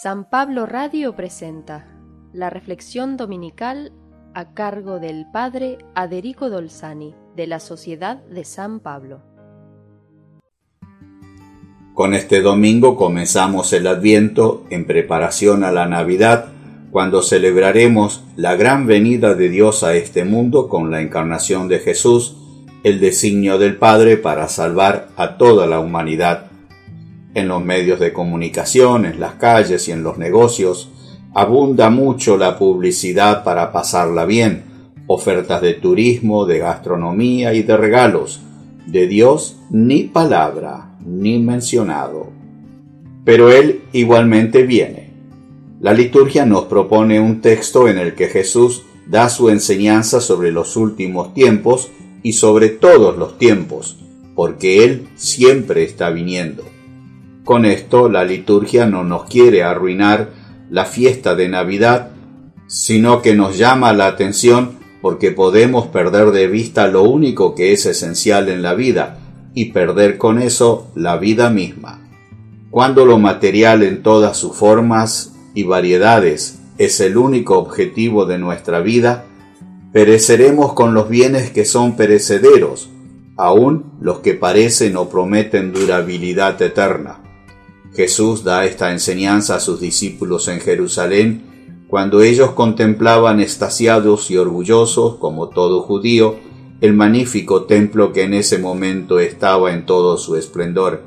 San Pablo Radio presenta la reflexión dominical a cargo del Padre Aderico Dolzani de la Sociedad de San Pablo. Con este domingo comenzamos el Adviento en preparación a la Navidad, cuando celebraremos la gran venida de Dios a este mundo con la encarnación de Jesús, el designio del Padre para salvar a toda la humanidad en los medios de comunicación, en las calles y en los negocios, abunda mucho la publicidad para pasarla bien, ofertas de turismo, de gastronomía y de regalos. De Dios ni palabra, ni mencionado. Pero Él igualmente viene. La liturgia nos propone un texto en el que Jesús da su enseñanza sobre los últimos tiempos y sobre todos los tiempos, porque Él siempre está viniendo. Con esto la liturgia no nos quiere arruinar la fiesta de Navidad, sino que nos llama la atención porque podemos perder de vista lo único que es esencial en la vida y perder con eso la vida misma. Cuando lo material en todas sus formas y variedades es el único objetivo de nuestra vida, pereceremos con los bienes que son perecederos, aun los que parecen o prometen durabilidad eterna. Jesús da esta enseñanza a sus discípulos en Jerusalén cuando ellos contemplaban estasiados y orgullosos, como todo judío, el magnífico templo que en ese momento estaba en todo su esplendor.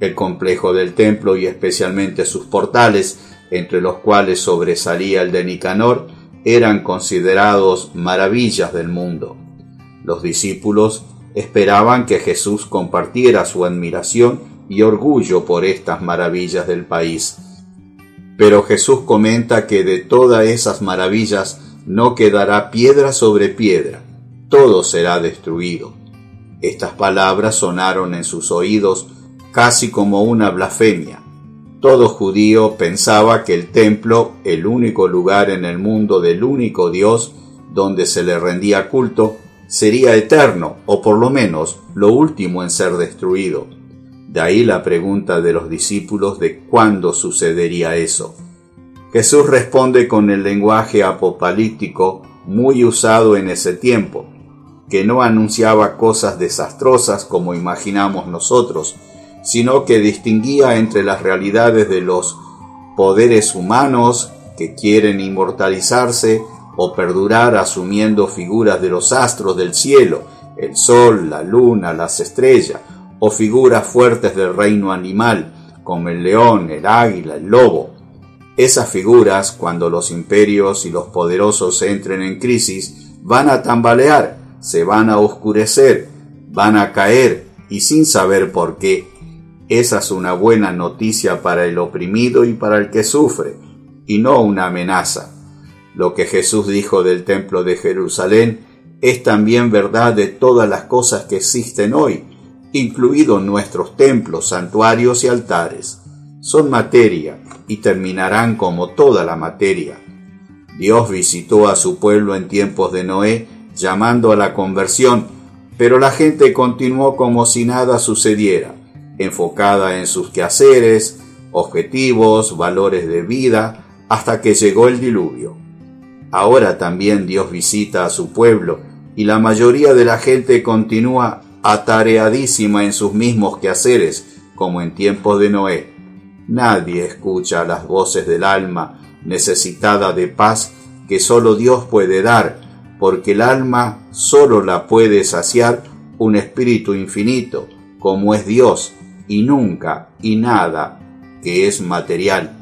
El complejo del templo y especialmente sus portales, entre los cuales sobresalía el de Nicanor, eran considerados maravillas del mundo. Los discípulos esperaban que Jesús compartiera su admiración y orgullo por estas maravillas del país. Pero Jesús comenta que de todas esas maravillas no quedará piedra sobre piedra, todo será destruido. Estas palabras sonaron en sus oídos casi como una blasfemia. Todo judío pensaba que el templo, el único lugar en el mundo del único Dios donde se le rendía culto, sería eterno, o por lo menos lo último en ser destruido. De ahí la pregunta de los discípulos de cuándo sucedería eso. Jesús responde con el lenguaje apocalíptico muy usado en ese tiempo, que no anunciaba cosas desastrosas como imaginamos nosotros, sino que distinguía entre las realidades de los poderes humanos que quieren inmortalizarse o perdurar asumiendo figuras de los astros del cielo, el sol, la luna, las estrellas, o figuras fuertes del reino animal, como el león, el águila, el lobo. Esas figuras, cuando los imperios y los poderosos entren en crisis, van a tambalear, se van a oscurecer, van a caer y sin saber por qué. Esa es una buena noticia para el oprimido y para el que sufre, y no una amenaza. Lo que Jesús dijo del templo de Jerusalén es también verdad de todas las cosas que existen hoy, incluidos nuestros templos, santuarios y altares. Son materia y terminarán como toda la materia. Dios visitó a su pueblo en tiempos de Noé, llamando a la conversión, pero la gente continuó como si nada sucediera, enfocada en sus quehaceres, objetivos, valores de vida, hasta que llegó el diluvio. Ahora también Dios visita a su pueblo y la mayoría de la gente continúa atareadísima en sus mismos quehaceres, como en tiempos de Noé. Nadie escucha las voces del alma necesitada de paz que solo Dios puede dar, porque el alma solo la puede saciar un espíritu infinito, como es Dios, y nunca y nada que es material.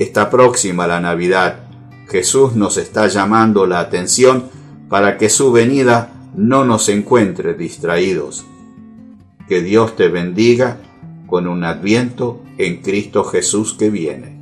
Está próxima la Navidad. Jesús nos está llamando la atención para que su venida no nos encuentre distraídos. Que Dios te bendiga con un adviento en Cristo Jesús que viene.